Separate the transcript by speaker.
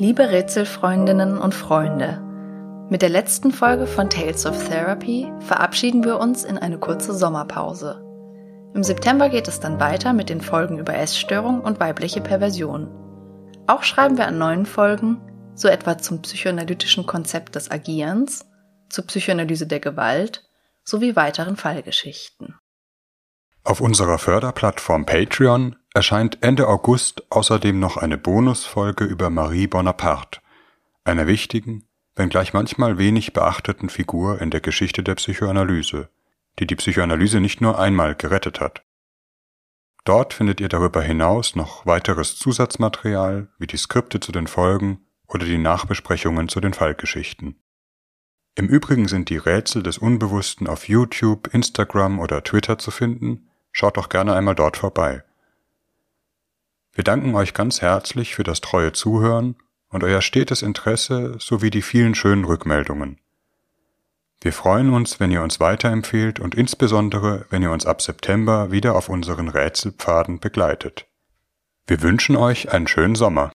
Speaker 1: Liebe Rätselfreundinnen und Freunde, mit der letzten Folge von Tales of Therapy verabschieden wir uns in eine kurze Sommerpause. Im September geht es dann weiter mit den Folgen über Essstörung und weibliche Perversion. Auch schreiben wir an neuen Folgen, so etwa zum psychoanalytischen Konzept des Agierens, zur Psychoanalyse der Gewalt sowie weiteren Fallgeschichten.
Speaker 2: Auf unserer Förderplattform Patreon erscheint Ende August außerdem noch eine Bonusfolge über Marie Bonaparte, einer wichtigen, wenngleich manchmal wenig beachteten Figur in der Geschichte der Psychoanalyse, die die Psychoanalyse nicht nur einmal gerettet hat. Dort findet ihr darüber hinaus noch weiteres Zusatzmaterial wie die Skripte zu den Folgen oder die Nachbesprechungen zu den Fallgeschichten. Im Übrigen sind die Rätsel des Unbewussten auf YouTube, Instagram oder Twitter zu finden, schaut doch gerne einmal dort vorbei. Wir danken euch ganz herzlich für das treue Zuhören und euer stetes Interesse sowie die vielen schönen Rückmeldungen. Wir freuen uns, wenn ihr uns weiterempfehlt und insbesondere, wenn ihr uns ab September wieder auf unseren Rätselpfaden begleitet. Wir wünschen euch einen schönen Sommer.